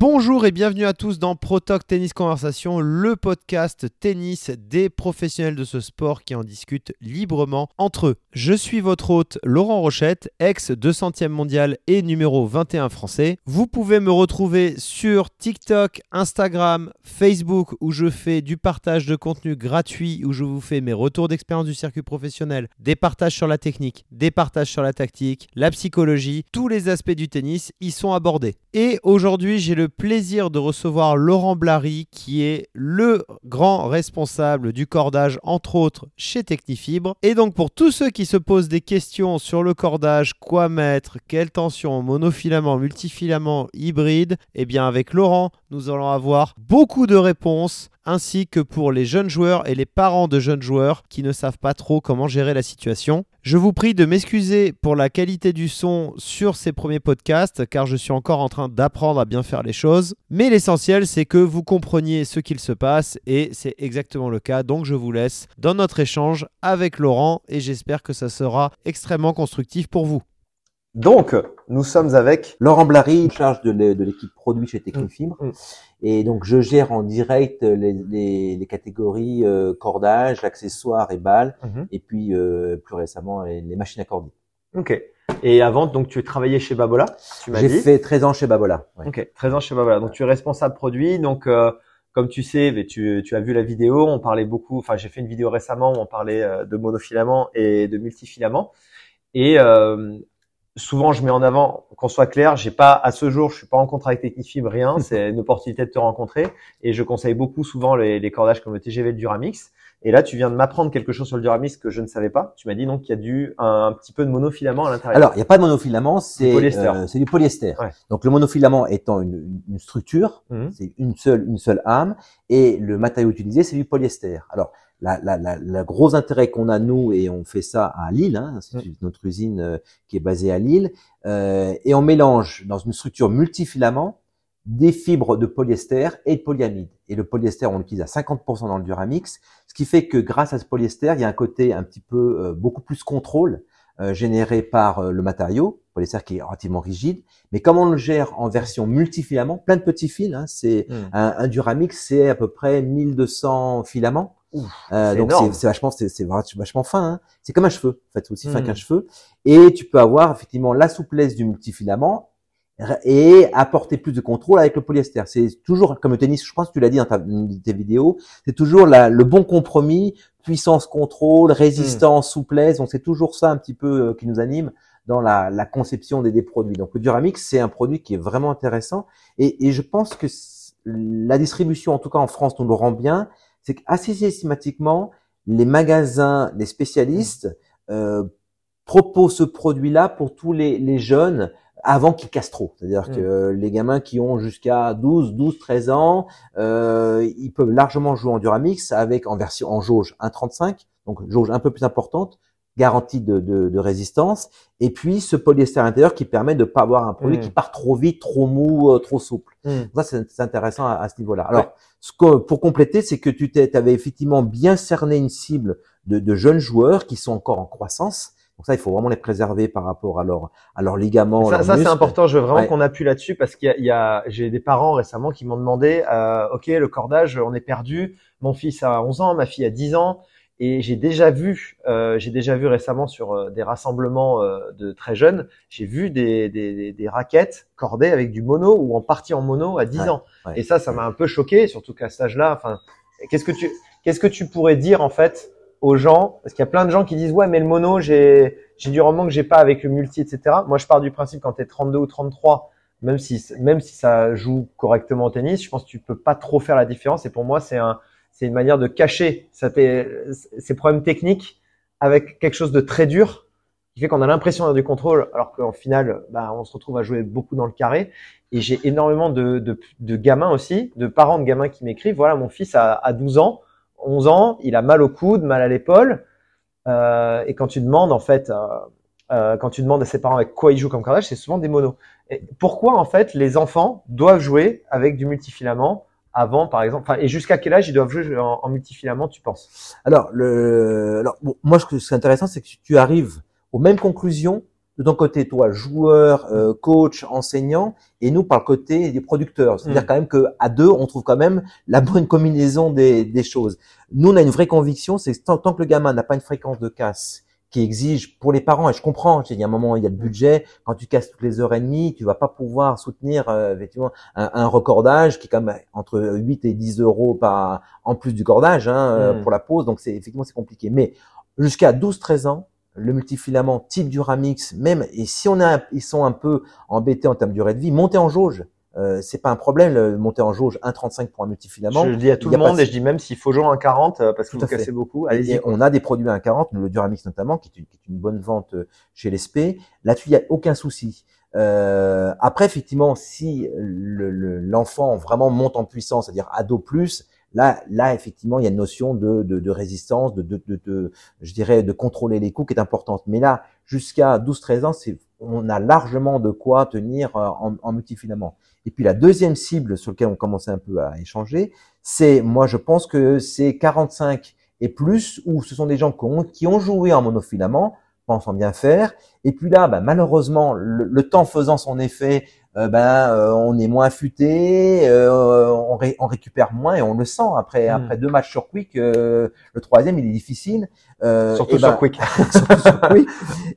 Bonjour et bienvenue à tous dans ProTalk Tennis Conversation, le podcast tennis des professionnels de ce sport qui en discutent librement entre eux. Je suis votre hôte Laurent Rochette, ex 200e mondial et numéro 21 français. Vous pouvez me retrouver sur TikTok, Instagram, Facebook où je fais du partage de contenu gratuit, où je vous fais mes retours d'expérience du circuit professionnel, des partages sur la technique, des partages sur la tactique, la psychologie, tous les aspects du tennis y sont abordés. Et aujourd'hui j'ai le plaisir de recevoir Laurent Blary, qui est le grand responsable du cordage, entre autres, chez Technifibre. Et donc, pour tous ceux qui se posent des questions sur le cordage, quoi mettre, quelle tension, monofilament, multifilament, hybride, eh bien, avec Laurent, nous allons avoir beaucoup de réponses ainsi que pour les jeunes joueurs et les parents de jeunes joueurs qui ne savent pas trop comment gérer la situation. Je vous prie de m'excuser pour la qualité du son sur ces premiers podcasts car je suis encore en train d'apprendre à bien faire les choses. Mais l'essentiel c'est que vous compreniez ce qu'il se passe et c'est exactement le cas. Donc je vous laisse dans notre échange avec Laurent et j'espère que ça sera extrêmement constructif pour vous. Donc, nous sommes avec Laurent Blary, charge de l'équipe produit chez Technifibre. Mm, mm. Et donc, je gère en direct les, catégories euh, cordage, accessoires et balles, mm-hmm. et puis euh, plus récemment les, machines à corder. Ok. Et avant, donc tu travaillais chez Babola J'ai fait 13 ans chez Babola. Ok, 13 ans chez Babola. Donc tu es responsable produit. Donc euh, comme tu sais, mais tu, tu, as vu la vidéo, on parlait beaucoup. Enfin, j'ai fait une vidéo récemment où on parlait de monofilament et de multifilament. Et souvent je mets en avant, qu'on soit clair, j'ai pas à ce jour, je suis pas en contrat avec Technifibre, rien, c'est une opportunité de te rencontrer et je conseille beaucoup souvent les, cordages comme le TGV le Duramix. Et là, tu viens de m'apprendre quelque chose sur le Duramix que je ne savais pas. Tu m'as dit donc qu'il y a du un, petit peu de monofilament à l'intérieur. Alors, il n'y a pas de monofilament, c'est euh, c'est du polyester. Donc le monofilament étant une, une structure, mhm. c'est une seule une seule âme et le matériau utilisé c'est du polyester. Alors la, la, la, la gros intérêt qu'on a nous et on fait ça à Lille, hein, c'est mm. notre usine euh, qui est basée à Lille, euh, et on mélange dans une structure multifilament des fibres de polyester et de polyamide. Et le polyester, on l'utilise à 50% dans le Duramix, ce qui fait que grâce à ce polyester, il y a un côté un petit peu euh, beaucoup plus contrôle euh, généré par le matériau, polyester qui est relativement rigide. Mais comme on le gère en version multifilament, plein de petits fils, hein, c'est mm. un, un Duramix, c'est à peu près 1200 filaments. Euh, donc c'est vachement, c'est vachement fin. Hein. C'est comme un cheveu, en fait, c'est aussi fin hmm. qu'un cheveu. Et tu peux avoir effectivement la souplesse du multifilament et apporter plus de contrôle avec le polyester. C'est toujours comme le tennis, je pense que tu l'as dit dans ta, tes vidéos, c'est toujours la, le bon compromis, puissance, contrôle, résistance, hmm. souplesse. Donc c'est toujours ça un petit peu euh, qui nous anime dans la, la conception des, des, produits. Donc le Duramix, c'est un produit qui est vraiment intéressant et, et je pense que la distribution, en tout cas en France, nous le rend bien c'est qu'assez systématiquement, les magasins, les spécialistes euh, proposent ce produit-là pour tous les, les jeunes avant qu'ils cassent trop. C'est-à-dire mm. que les gamins qui ont jusqu'à 12, 12, 13 ans, euh, ils peuvent largement jouer en Duramix avec en version en jauge 1.35, donc jauge un peu plus importante, garantie de, de, de, résistance, et puis ce polyester à l'intérieur qui permet de pas avoir un produit mm. qui part trop vite, trop mou, euh, trop souple. Mm. Ça, c'est intéressant à, ce niveau-là. Alors, ce que, pour compléter, c'est que tu avais effectivement bien cerné une cible de, de, jeunes joueurs qui sont encore en croissance. Donc ça, il faut vraiment les préserver par rapport à leur, à leur ligaments. Ça, ça c'est important. Je veux vraiment qu'on appuie là-dessus parce qu'il y a, j'ai des parents récemment qui m'ont demandé, euh, ok, le cordage, on est perdu. Mon fils a 11 ans, ma fille a 10 ans. Et j'ai déjà vu, euh, j'ai déjà vu récemment sur euh, des rassemblements euh, de très jeunes, j'ai vu des, des, des, raquettes cordées avec du mono ou en partie en mono à 10 ans. Et ça, ça m'a un peu choqué, surtout qu'à cet âge-là. Enfin, qu'est-ce que tu, qu'est-ce que tu pourrais dire en fait aux gens? Parce qu'il y a plein de gens qui disent ouais, mais le mono, j'ai, j'ai du rendement que j'ai pas avec le multi, etc. Moi, je pars du principe quand tu es 32 ou 33, même si, même si ça joue correctement au tennis, je pense que tu peux pas trop faire la différence. Et pour moi, c'est un c'est une manière de cacher ces problèmes techniques avec quelque chose de très dur qui fait qu'on a l'impression d'avoir du contrôle alors qu'en final, bah, on se retrouve à jouer beaucoup dans le carré. Et j'ai énormément de, de, gamins aussi, de parents de gamins qui m'écrivent, voilà, mon fils a, a 12 ans, 11 ans, il a mal au coude, mal à l'épaule. Euh, et quand tu demandes, en fait, euh, euh, quand tu demandes à ses parents avec quoi ils jouent comme cordage, c'est souvent des monos. Et pourquoi, en fait, les enfants doivent jouer avec du multifilament avant, par exemple Et jusqu'à quel âge ils doivent jouer en, multifilament, tu penses? Alors, le, alors bon, moi, ce qui est intéressant, c'est que tu arrives aux mêmes conclusions de ton côté, toi, joueur, euh, coach, enseignant, et nous par le côté des producteurs. C'est-à-dire mm. quand même que à deux, on trouve quand même la bonne combinaison des, des choses. Nous, on a une vraie conviction, c'est que tant, tant, que le gamin n'a pas une fréquence de casse qui exige pour les parents, et je comprends, il y a un moment, il y a le budget, quand tu casses toutes les heures et demie, tu vas pas pouvoir soutenir euh, effectivement un, un, recordage qui est quand même entre 8 et 10 euros par en plus du cordage hein, euh, mm. pour la pause, donc c'est effectivement c'est compliqué. Mais jusqu'à 12-13 ans, le multifilament type Duramix, même, et si on a, ils sont un peu embêtés en termes de durée de vie, monter en jauge. Euh, c'est pas un problème, le monter en jauge 1,35 pour un multifilament. Je le dis à tout le monde et je dis même s'il faut jouer 1,40 euh, parce que vous cassez beaucoup. Allez-y. On a des produits à 1,40, le Duramix notamment, qui est, une, qui est une bonne vente euh, chez l'SP. Là-dessus, il n'y a aucun souci. Euh, après, effectivement, si l'enfant le, vraiment monte en puissance, c'est-à-dire ado plus, Là, là, effectivement, il y a une notion de, de, de résistance, de, de, de, je dirais, de contrôler les coûts qui est importante. Mais là, jusqu'à 12-13 ans, c'est, on a largement de quoi tenir euh, en, en, multifilament. Et puis la deuxième cible sur laquelle on commençait un peu à échanger, c'est, moi, je pense que c'est 45 et plus, où ce sont des gens qui ont, qui ont joué en monofilament, pensant bien faire. Et puis là, bah, malheureusement, le, temps faisant son effet, euh, ben euh, on est moins affûté, euh, on, on, récupère moins et on le sent après hmm. après deux matchs sur Quick. le troisième, il est difficile. surtout, et sur ben, Quick.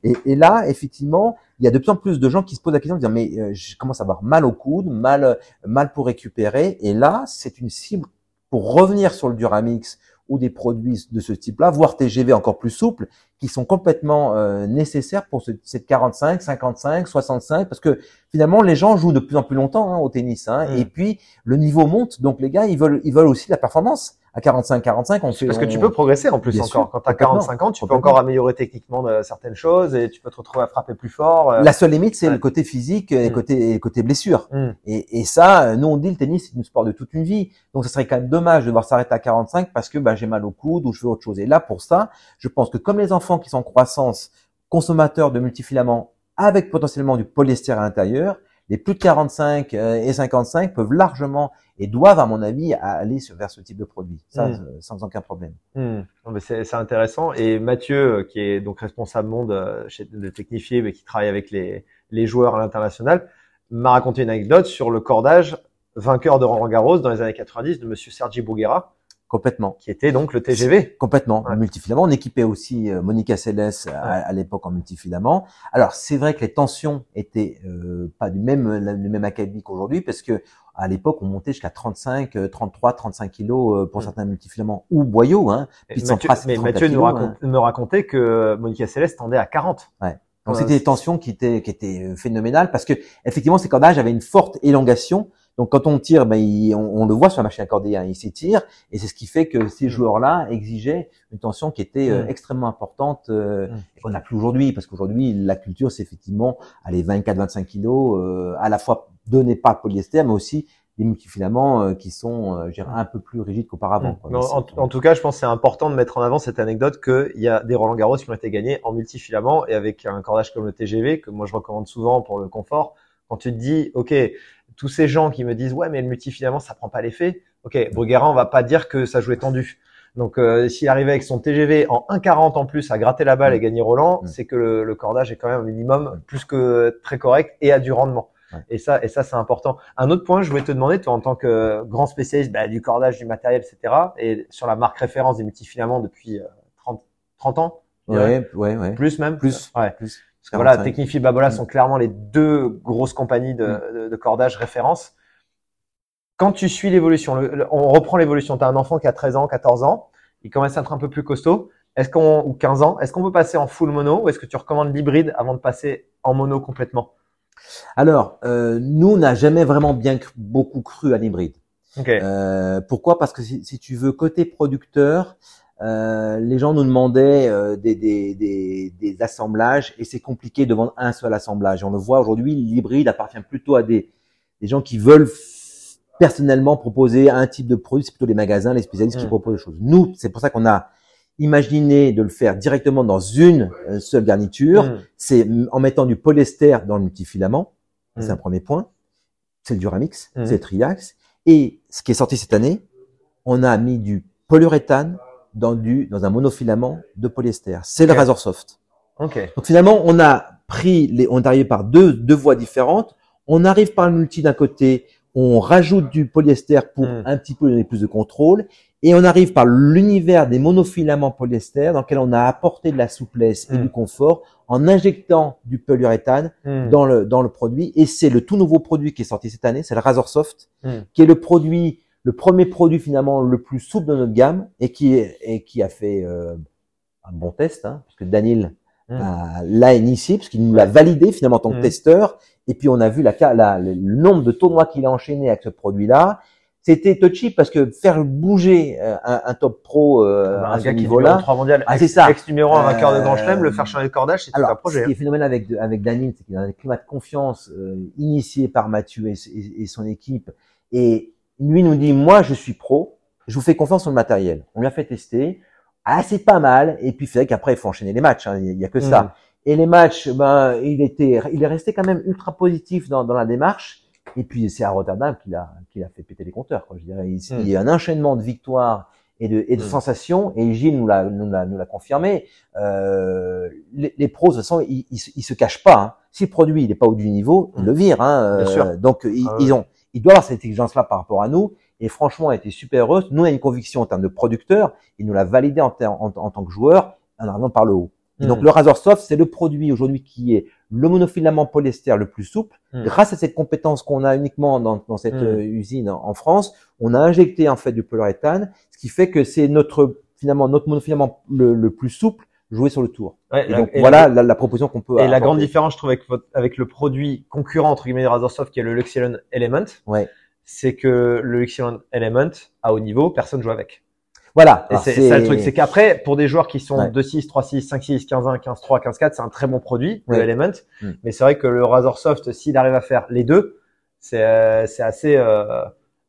Et, et, là, effectivement, il y a de plus en plus de gens qui se posent la question de dire mais je commence à avoir mal au coude, mal mal pour récupérer. Et là, c'est une cible pour revenir sur le Duramix ou des produits de ce type-là, voire TGV encore plus souples, qui sont complètement euh, nécessaires pour ce, cette 45, 55, 65, parce que finalement les gens jouent de plus en plus longtemps hein, au tennis, hein, mm. et puis le niveau monte, donc les gars ils veulent ils veulent aussi la performance à 45 45 on fait parce que tu peux progresser en plus encore quand tu as 45 ans tu peux encore améliorer techniquement de certaines choses et tu peux te retrouver à frapper plus fort euh. la seule limite c'est le côté physique et le mm. côté côté blessure mm. et, et ça nous on dit le tennis c'est une sport de toute une vie donc ce serait quand même dommage de devoir s'arrêter à 45 parce que bah, j'ai mal au coude ou je veux autre chose et là pour ça je pense que comme les enfants qui sont en croissance consommateurs de multifilaments avec potentiellement du polyester à l'intérieur les plus de 45 euh, et 55 peuvent largement et doivent, à mon avis, aller vers ce type de produit. Ça, hmm. euh, sans aucun problème. Hmm. C'est intéressant. Et Mathieu, euh, qui est donc responsable monde chez, de Technifié, mais qui travaille avec les, les joueurs à l'international, m'a raconté une anecdote sur le cordage vainqueur de Roland Garros dans les années 90 de Monsieur Sergi Bouguera, Complètement. Qui était donc le TGV. Complètement. Ouais. Multifilament. On équipait aussi euh, Monica Seles à, l'époque en multifilament. Alors c'est vrai que les tensions étaient euh, pas du même du même acabit qu'aujourd'hui parce que à l'époque on montait jusqu'à 35, 33, 35 kilos euh, pour mm. certains multifilaments ou boyaux. Hein. Puis Mathieu, mais Mathieu nous hein. me racontait que Monica Seles tendait à 40. Ouais. Donc c'était des tensions qui étaient qui étaient phénoménales parce que effectivement ces cordages avaient une forte élongation donc quand on tire, ben, on, le voit sur la machine accordée, hein, il s'étire, et c'est ce qui fait que ces mm. joueurs-là exigeaient une tension qui était euh, mm. extrêmement importante, euh, mm. et qu'on n'a plus aujourd'hui, parce qu'aujourd'hui la culture c'est effectivement allez 24-25 kilos, euh, à la fois donné par polyester, mais aussi des multifilaments euh, qui sont euh, un peu plus rigides qu'auparavant. En, tout cas, je pense que c'est important de mettre en avant cette anecdote qu'il y a des Roland Garros qui ont été gagnés en multifilament et avec un cordage comme le TGV que moi je recommande souvent pour le confort. Quand tu te dis, ok, tous ces gens qui me disent ouais mais le multifilament ça prend pas l'effet. Ok, Bruguera on va pas dire que ça jouait tendu. Donc euh, s'il arrivait avec son TGV en 1,40 en plus à gratter la balle et mm. gagner Roland, mm. c'est que le, cordage est quand même un minimum plus que très correct et a du rendement. Et ça, et ça c'est important. Un autre point, je voulais te demander, toi en tant que grand spécialiste bah, du cordage, du matériel, etc. Et sur la marque référence des multifilaments depuis 30, euh, 30 ans. Ouais, ouais, ouais. Plus même. Plus. Ouais. Plus. Parce que voilà, Technifi et Babola mm. sont clairement les deux grosses compagnies de, mm. de, de cordage référence. Quand tu suis l'évolution, on reprend l'évolution. Tu as un enfant qui a 13 ans, 14 ans, il commence à être un peu plus costaud. Est-ce qu'on ou 15 ans, est-ce qu'on peut passer en full mono ou est-ce que tu recommandes l'hybride avant de passer en mono complètement? Alors, euh, nous, on n'a jamais vraiment bien beaucoup cru à l'hybride. Okay. Euh, pourquoi? Parce que si, si, tu veux côté producteur, euh, les gens nous demandaient euh, des, des, des, des, assemblages et c'est compliqué de vendre un seul assemblage. On le voit aujourd'hui, l'hybride appartient plutôt à des, des gens qui veulent personnellement proposer un type de produit. C'est plutôt les magasins, les spécialistes qui mmh. proposent des choses. Nous, c'est pour ça qu'on a imaginé de le faire directement dans une euh, seule garniture. Mmh. C'est en mettant du polyester dans le multifilament. C'est mmh. un premier point. C'est le Duramix, c'est le Triax. Et ce qui est sorti cette année, on a mis du polyuréthane dans du dans un monofilament de polyester. C'est le Razor Soft. Okay. Donc finalement, on a pris les, on est arrivé par deux, deux voies différentes. On arrive par le multi d'un côté, on rajoute du polyester pour hmm. un petit peu donner plus de contrôle, et on arrive par l'univers des monofilaments polyester dans lequel on a apporté de la souplesse et hmm. du confort en injectant du polyuréthane hmm. dans le dans le produit. Et c'est le tout nouveau produit qui est sorti cette année, c'est le Razor Soft, qui est le produit, le premier produit finalement le plus souple de notre gamme et qui et qui a fait euh, un bon test, hein, puisque Daniel l'a initié, parce qu'il nous l'a validé finalement en tant que testeur et puis on a vu la, la, le nombre de tournois qu'il a enchaîné avec ce produit-là. C'était touchy parce que faire bouger euh, un, top pro euh, bah, à ce niveau-là, ah, c'est ça. Ex numéro un vainqueur de Grand Chelem, le faire changer de cordage, c'est un projet. Ce qui est hein. phénoménal avec avec Danine, c'est qu'il a un climat de confiance euh, initié par Mathieu et, et, son équipe. Et lui nous dit, moi je suis pro, je vous fais confiance sur le matériel. On lui a fait tester. Ah, c'est pas mal. Et puis, c'est qu'après, il faut enchaîner les matchs. Hein. Il y a que ça. Mm. Et les matchs, ben, il était, il est resté quand même ultra positif dans, dans la démarche. Et puis c'est à Rotterdam qu'il a, qu'il a fait péter les compteurs. Quoi. Je dirais, il, il, y a un enchaînement de victoires et de, et de hmm. sensations. Et Gilles nous l'a, nous l'a, nous l'a confirmé. Euh, les, les, pros, de toute façon, ils, ils, se cachent pas. Hein. Si le produit il n'est pas au du niveau, ils le virent. Hein. Bien sûr. Euh, donc ils, ah ils ont, ils doivent avoir cette exigence-là par rapport à nous. Et franchement, on a été super heureux. Nous, on a une conviction en termes de producteur. Il nous l'a validé en, en, en, tant que joueur en arrivant par le haut. Donc hmm. le Razor Soft, c'est le produit aujourd'hui qui est le monofilament polyester le plus souple. Hmm. Grâce à cette compétence qu'on a uniquement dans, dans cette hmm. euh, usine en, France, on a injecté en fait du polyuréthane, ce qui fait que c'est notre finalement notre monofilament le, le, plus souple joué sur le tour. Ouais, et donc voilà la, la, proposition qu'on peut. Et la grande différence, je trouve, avec, votre, avec le produit concurrent entre guillemets Razor Soft, qui est le Luxilon Element, ouais. c'est que le Luxilon Element à haut niveau, personne joue avec. Voilà. c'est ça le truc, c'est qu'après, pour des joueurs qui sont 2-6, 3-6, 5-6, 15-1, 15-3, 15-4, c'est un très bon produit, le Element. Mm. Mais c'est vrai que le Razor Soft, s'il arrive à faire les deux, c'est euh, assez, euh,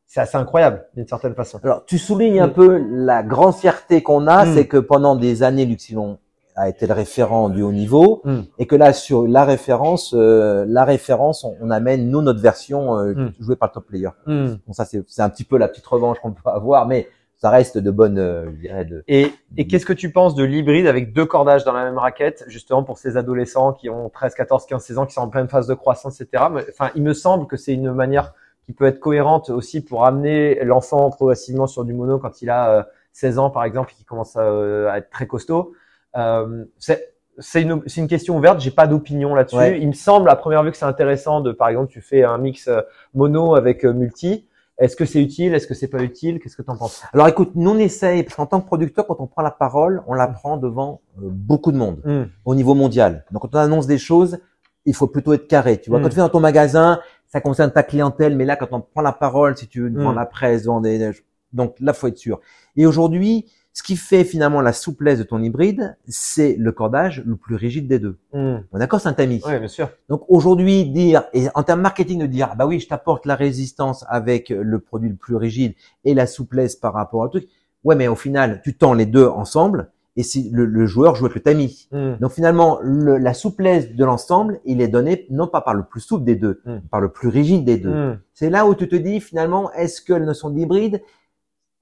c'est assez incroyable d'une certaine façon. Alors, tu soulignes un mm. peu la grande fierté qu'on a, mm. c'est que pendant des années, Luxilon a été le référent du haut niveau et que là sur la référence euh, la référence on, amène nous notre version euh, jouée par le top player bon ça c'est c'est un petit peu la petite revanche qu'on peut avoir mais ça reste de bonne, euh, je dirais, de. Et, et qu'est-ce que tu penses de l'hybride avec deux cordages dans la même raquette, justement pour ces adolescents qui ont 13, 14, 15, 16 ans, qui sont en pleine phase de croissance, etc. Enfin, il me semble que c'est une manière qui peut être cohérente aussi pour amener l'enfant progressivement sur du mono quand il a 16 euh, ans, par exemple, et qui commence euh, à, être très costaud. Euh, c'est c'est une, une, question ouverte, j'ai pas d'opinion là-dessus. Il me semble à première vue que c'est intéressant de, par exemple, tu fais un mix mono avec multi. Est-ce que c'est utile? Est-ce que c'est pas utile? Qu'est-ce que tu en penses? Alors écoute, nous on essaye, parce qu'en tant que producteur, quand on prend la parole, on la prend devant euh, beaucoup de monde, hmm. au niveau mondial. Donc quand on annonce des choses, il faut plutôt être carré. Tu vois, quand hmm. tu fais dans ton magasin, ça concerne ta clientèle, mais là quand on prend la parole, si tu veux, hmm. la presse, devant des... Donc là, faut être sûr. Et aujourd'hui, ce qui fait finalement la souplesse de ton hybride, c'est le cordage le plus rigide des deux. Hmm. D'accord, c'est un tamis. Oui, bien sûr. Donc aujourd'hui, dire, et en termes marketing, de dire, bah oui, je t'apporte la résistance avec le produit le plus rigide et la souplesse par rapport au truc. Ouais, mais au final, tu tends les deux ensemble et si le, joueur joue avec le tamis. Hmm. Donc finalement, la souplesse de l'ensemble, il est donné non pas par le plus souple des deux, hmm. par le plus rigide des deux. C'est là où tu te dis finalement, est-ce que la notion d'hybride,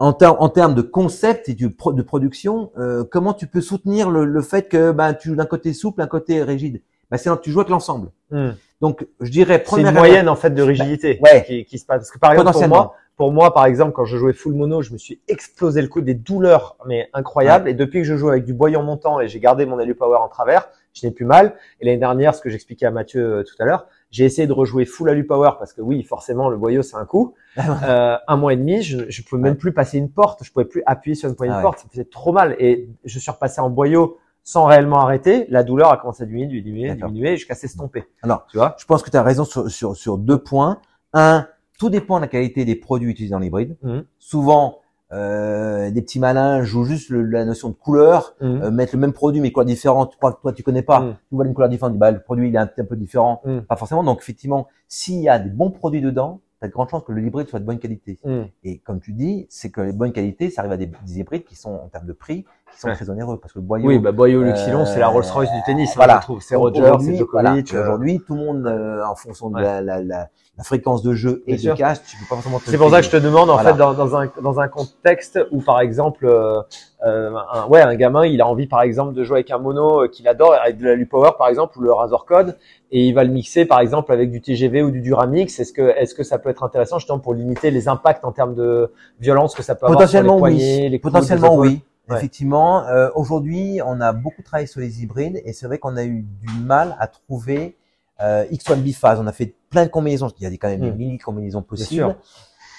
en, en, termes de concept et de, de production, euh, comment tu peux soutenir le, le fait que ben, tu d'un côté souple, un côté rigide? Ben, C'est tu joues avec l'ensemble. Hmm. Donc, je dirais première. C'est une moyenne en fait de rigidité ouais. qui, qui, se passe. Parce que par exemple pour moi, pour moi, par exemple, quand je jouais full mono, je me suis explosé le coude, des douleurs mais incroyables. Et depuis que je joue avec du boyant montant et j'ai gardé mon Alu Power en travers, je n'ai plus mal. Et l'année dernière, ce que j'expliquais à Mathieu euh, tout à l'heure, j'ai essayé de rejouer full Alu Power parce que oui, forcément, le boyau c'est un coup. euh, un mois et demi, je, je pouvais même plus passer une porte, je pouvais plus appuyer sur une poignée de ah porte, ça me faisait trop mal. Et je suis repassé en boyau sans réellement arrêter. La douleur a commencé à diminuer, diminuer, diminuer, jusqu'à s'estomper. Alors, tu vois, je pense que tu as raison sur, sur, sur deux points. Un, tout dépend de la qualité des produits utilisés dans l'hybride. Mmh. Souvent, euh, des petits malins jouent juste la notion de couleur, mmh. euh, mettre le même produit mais couleur différente. Tu crois que toi tu connais pas, mmh. tu vois une couleur différente, bah, le produit il est un, un peu différent, mmh. pas forcément. Donc effectivement, s'il y a des bons produits dedans, tu as de grandes chances que le hybride soit de bonne qualité. Et comme tu dis, c'est que les bonnes qualités, ça arrive à des, hybrides qui sont en termes de prix, qui sont très onéreux parce que boyau. Oui, bah boyau Luxilon, c'est la Rolls Royce du tennis. Hein, voilà, c'est Roger, c'est Djokovic. Aujourd'hui, tout le monde, en fonction de la, la, la, la, fréquence de jeu et de casse, tu peux pas forcément. C'est pour ça que je te demande en fait dans, dans, un dans un contexte où par exemple, euh, un, ouais, un gamin, il a envie par exemple de jouer avec un mono qu'il adore, avec de la Lupower par exemple ou le Razor Code, et il va le mixer par exemple avec du TGV ou du Duramix. Est-ce que est-ce que ça peut être intéressant justement pour limiter les impacts en termes de violence que ça peut avoir sur les poignets, les coudes, Potentiellement oui. Effectivement, euh, aujourd'hui, on a beaucoup travaillé sur les hybrides et c'est vrai qu'on a eu du mal à trouver euh, X1 biphase. On a fait plein de combinaisons. Il y a quand même des hmm. milliers de combinaisons possibles.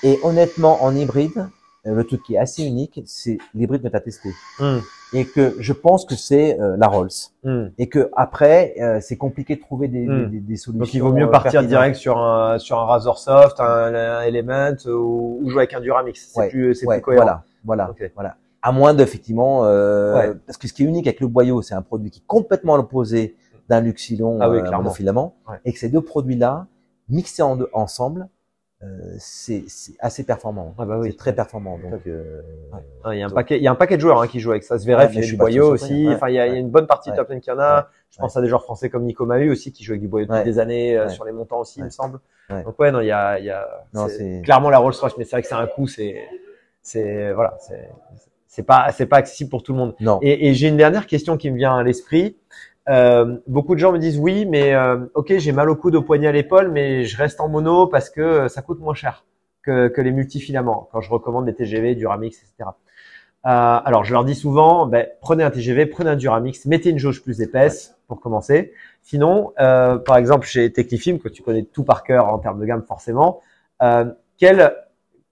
Et honnêtement, en hybride, euh, le truc qui est assez unique, c'est l'hybride que tu as testé. Hmm. Et que je pense que c'est euh, la Rolls. Hmm. Et que après, euh, c'est compliqué de trouver des, des, des, solutions. Donc il vaut mieux partir direct sur un sur un Razor Soft, un, un Element ou, ou, jouer avec un Duramix. C'est plus c'est plus cohérent. Voilà, voilà, voilà. À moins d'effectivement, euh, parce que ce qui est unique avec le boyau, c'est un produit qui est complètement à l'opposé d'un Luxilon ah oui, euh, filament, et que ces deux produits-là mixés en deux, ensemble euh, c'est assez performant. Ah bah oui. C'est très performant. Donc, euh, il y a un paquet, il y a un paquet de joueurs hein, qui jouent avec ça. Se verrait, il y a du boyau aussi. enfin, il y, a, il y a une bonne partie de top lane qui en a. Je pense à des joueurs français comme Nico Mahu aussi qui joue avec du boyau depuis des années euh, sur les montants aussi, il me semble. Donc ouais, non, il y a, il y a clairement la Rolls Royce, mais c'est vrai que c'est un coup, c'est, c'est voilà, c'est, c'est pas, c'est pas accessible pour tout le monde. Non. Et, et j'ai une dernière question qui me vient à l'esprit. Euh, beaucoup de gens me disent oui, mais euh, ok, j'ai mal au coude, au poignet, à l'épaule, mais je reste en mono parce que ça coûte moins cher que, que les multifilaments quand je recommande des TGV, Duramix, etc. Euh, alors, je leur dis souvent, ben, prenez un TGV, prenez un Duramix, mettez une jauge plus épaisse pour commencer. Sinon, euh, par exemple, chez Technifilm, que tu connais tout par cœur en termes de gamme forcément, euh,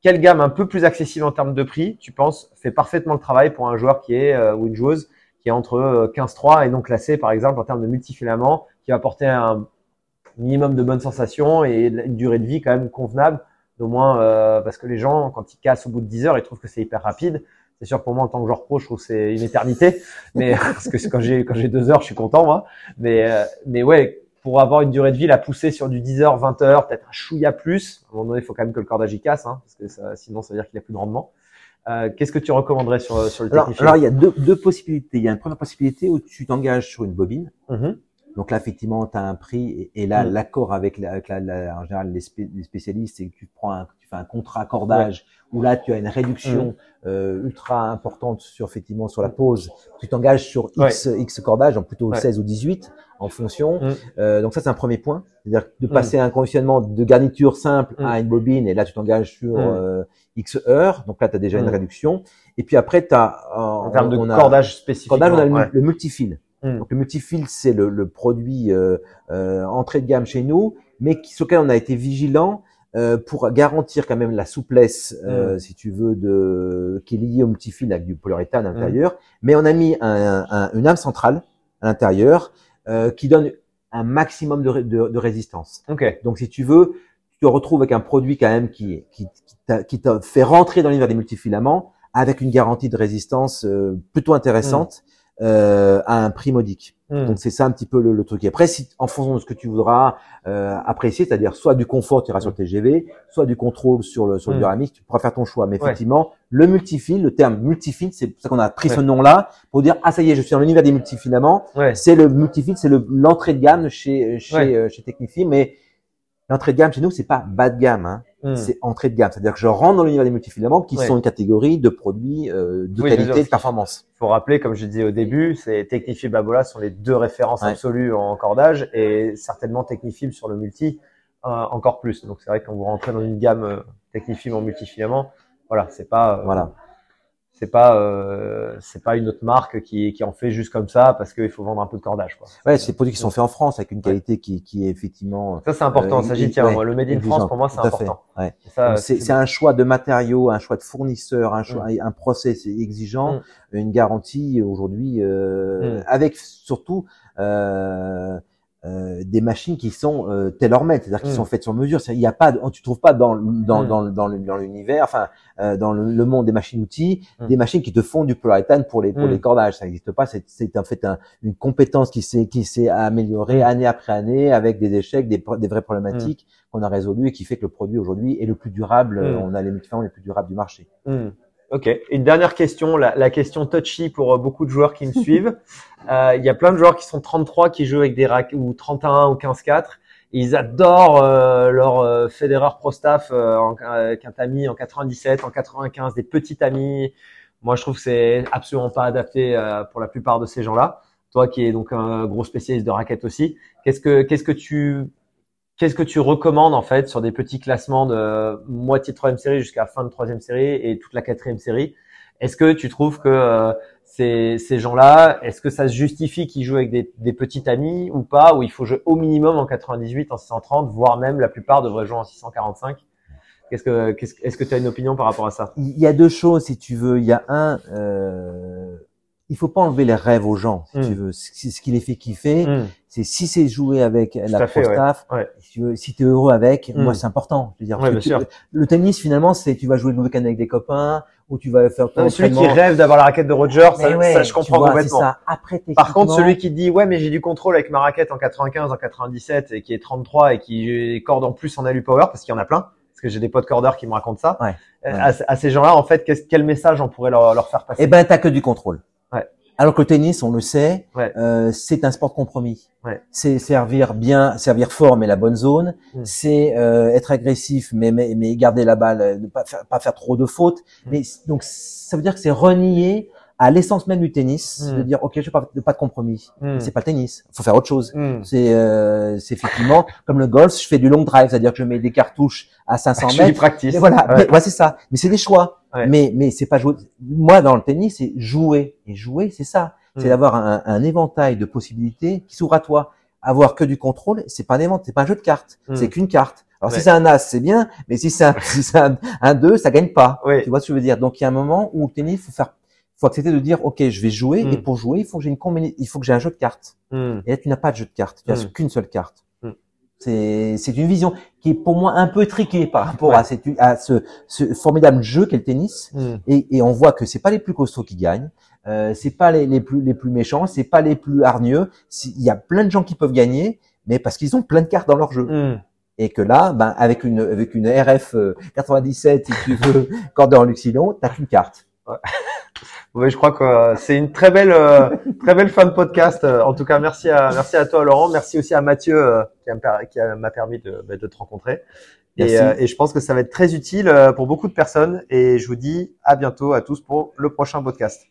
quelle, gamme un peu plus accessible en termes de prix, tu penses, fait parfaitement le travail pour un joueur qui est ou une joueuse qui est entre 15-3 euh, et non classé, par exemple, en termes de multifilaments, qui va apporter un minimum de bonnes sensations et une durée de vie quand même convenable, au moins euh, parce que les gens, quand ils cassent au bout de 10 heures, ils trouvent que c'est hyper rapide. C'est sûr pour moi en tant que joueur pro, je trouve c'est une éternité, mais parce que quand j'ai quand j'ai deux heures, je suis content moi. Mais euh, mais ouais, pour avoir une durée de vie, la pousser sur du 10 heures, 20 heures, peut-être un chouïa plus. À un moment donné, il faut quand même que le cordage y casse, hein, parce que ça, sinon ça veut dire qu'il a plus de rendement. Euh, qu'est-ce que tu recommanderais sur, sur le alors, alors, il y a deux, deux, possibilités. Il y a une première possibilité où tu t'engages sur une bobine. Mm-hmm. Donc là, effectivement, tu as un prix. Et, là, mm. l'accord avec, la, avec la, en général les, spécialistes, c'est que tu prends un, tu fais un contrat accordage où là, tu as une réduction mm. euh, ultra importante sur effectivement sur la pause. Tu t'engages sur X, X cordage, en plutôt 16 ou 18 en fonction. Mm. Euh, donc ça, c'est un premier point. C'est-à-dire de passer un conditionnement de garniture simple à une bobine et là, tu t'engages sur euh, X heures. Donc là, tu as déjà une réduction. Et puis après, tu as... en termes de cordage spécifique. Cordage, on a le, le multifil. Mm. Donc le multifil, c'est le, le, produit euh, euh, entrée de gamme chez nous, mais qui, sur lequel on a été vigilant euh, pour garantir quand même la souplesse, euh, mm. si tu veux, de qui est liée au multifil avec du polyuréthane à l'intérieur. Mais on a mis un, un, une âme centrale à l'intérieur euh, qui donne un maximum de, de, de résistance. Okay. Donc si tu veux, tu te retrouves avec un produit quand même qui qui, qui t'a fait rentrer dans l'univers des multifilaments avec une garantie de résistance euh, plutôt intéressante. Euh, à un prix modique. Hmm. Donc c'est ça un petit peu le, le, truc. Et après, si, en fonction de ce que tu voudras euh, apprécier, c'est-à-dire soit du confort, tu iras sur le TGV, soit du contrôle sur le sur le hmm. tu pourras faire ton choix. Mais effectivement, le multifil, le terme multifil, c'est pour ça qu'on a pris ce nom-là pour dire ah ça y est, je suis dans l'univers des multifilaments. C'est le multifil, c'est l'entrée de gamme chez chez euh, chez mais l'entrée de gamme chez nous, c'est pas bas de gamme. Hein. Hmm. c'est entrée de gamme. C'est-à-dire que je rentre dans l'univers des multifilaments qui sont une catégorie de produits euh, de qualité et de performance. Il faut rappeler, comme je disais au début, c'est Technifib Babola sont les deux références absolues en cordage et certainement Technifib sur le multi euh, encore plus. Donc c'est vrai que quand vous rentrez dans une gamme euh, Technifib en multifilament, voilà, c'est pas euh, voilà c'est pas euh, c'est pas une autre marque qui, qui en fait juste comme ça parce qu'il faut vendre un peu de cordage quoi. Ouais, c'est des produits qui sont faits en France avec une qualité qui, qui est effectivement Ça c'est important, euh, ça j'y tiens. le made in France pour moi c'est important. Ouais. C'est un choix de matériaux, un choix de fournisseurs, un choix mm. un process exigeant, mm. une garantie aujourd'hui euh, mm. avec surtout euh, euh, des machines qui sont euh, tailor-made, c'est-à-dire qui mm. sont faites sur mesure. Il y a pas, tu trouves pas dans dans mm. dans dans l'univers, enfin euh, dans le, monde des machines outils, mm. des machines qui te font du polyuréthane pour les pour les cordages. Ça n'existe pas. C'est c'est en fait un, une compétence qui s'est qui s'est améliorée année après année avec des échecs, des des vraies problématiques qu'on a résolues et qui fait que le produit aujourd'hui est le plus durable. On a les médicaments les plus durables du marché. Ok. Une dernière question, la, question touchy pour beaucoup de joueurs qui me suivent. Il y a plein de joueurs qui sont 33 qui jouent avec des racks ou 31 ou 15-4 ils adorent euh, leur euh, Federer Pro Staff euh, en, avec un tamis en 97, en 95, des petits tamis. Moi, je trouve que c'est absolument pas adapté euh, pour la plupart de ces gens-là. Toi, qui es donc un gros spécialiste de raquettes aussi, qu'est-ce que qu'est-ce que tu qu'est-ce que tu recommandes en fait sur des petits classements de moitié de troisième série jusqu'à fin de troisième série et toute la quatrième série? Est-ce que tu trouves que ces, ces gens-là, est-ce que ça se justifie qu'ils jouent avec des, des petits amis ou pas, ou il faut jouer au minimum en 98, en 630, voire même la plupart devraient jouer en 645 Qu'est-ce que, qu'est-ce, est-ce que tu as une opinion par rapport à ça? Il y a deux choses, si tu veux. Il y a un, euh, il faut pas enlever les rêves aux gens, si tu hmm. veux. C'est ce qui les fait kiffer. Hmm. C'est si c'est jouer avec la pro staff, si tu veux, si es heureux avec, moi hmm. c'est important. Je veux dire, le tennis finalement, c'est tu vas jouer le week-end avec des copains ou tu vas faire ton Celui qui rêve d'avoir la raquette de Roger, ça, je comprends complètement. Ça. Après, Par contre, celui qui dit ouais mais j'ai du contrôle avec ma raquette en 95, en 97 et qui est 33 et qui corde en plus en alu power parce qu'il y en a plein parce que j'ai des potes cordeurs qui me racontent ça. Ouais, euh, À, ces gens-là, en fait, quel message on pourrait leur, leur faire passer? Eh ben, t'as que du contrôle. Alors que le tennis, on le sait, euh, c'est un sport compromis. C'est servir bien, servir fort mais la bonne zone. Mm. C'est euh, être agressif mais, mais, mais garder la balle, ne pas faire, pas faire trop de fautes. Mm. Mais donc ça veut dire que c'est renier à l'essence même du tennis mm. de dire ok je pas pas de compromis. Mm. c'est pas le tennis. Faut faire autre chose. Mm. c'est euh, c'est effectivement comme le golf je fais du long drive c'est-à-dire que je mets des cartouches à 500 mètres je practice. Voilà ouais. c'est ça. Mais c'est des choix. Mais mais c'est pas jouer. Moi dans le tennis c'est jouer. Et jouer c'est ça. C'est d'avoir un, un, éventail de possibilités qui s'ouvre à toi. Avoir que du contrôle c'est pas un éventail c'est pas un jeu de cartes. C'est qu'une carte. Alors si c'est un as, c'est bien, mais si c'est un, si c'est un, 2, ça gagne pas. Tu vois ce que je veux dire? Donc il y a un moment où le tennis, faut faire faut accepter de dire ok je vais jouer et hmm. pour jouer il faut que j'ai une combinaison il faut que j'ai un jeu de cartes. Hmm. et là tu n'as pas de jeu de cartes. Tu n'as hmm. qu'une seule carte. C'est c'est une vision qui est pour moi un peu triquée par rapport à, cette, à ce, ce formidable jeu qu'est le tennis. Et, et on voit que c'est pas les plus costauds qui gagnent. Euh, c'est pas les, les plus les plus méchants. C'est pas les plus hargneux. Il y a plein de gens qui peuvent gagner mais parce qu'ils ont plein de cartes dans leur jeu. Et que là, ben, avec une avec une RF 97, euh, si tu veux, cordée en luxilon, t'as qu'une carte. Oui, je crois que euh, c'est une très belle, euh, très belle fin de podcast. Euh, en tout cas, merci à, merci à toi, Laurent. Merci aussi à Mathieu qui m'a permis de, bah, de, te rencontrer. Et, et, je pense que ça va être très utile pour beaucoup de personnes. Et je vous dis à bientôt à tous pour le prochain podcast.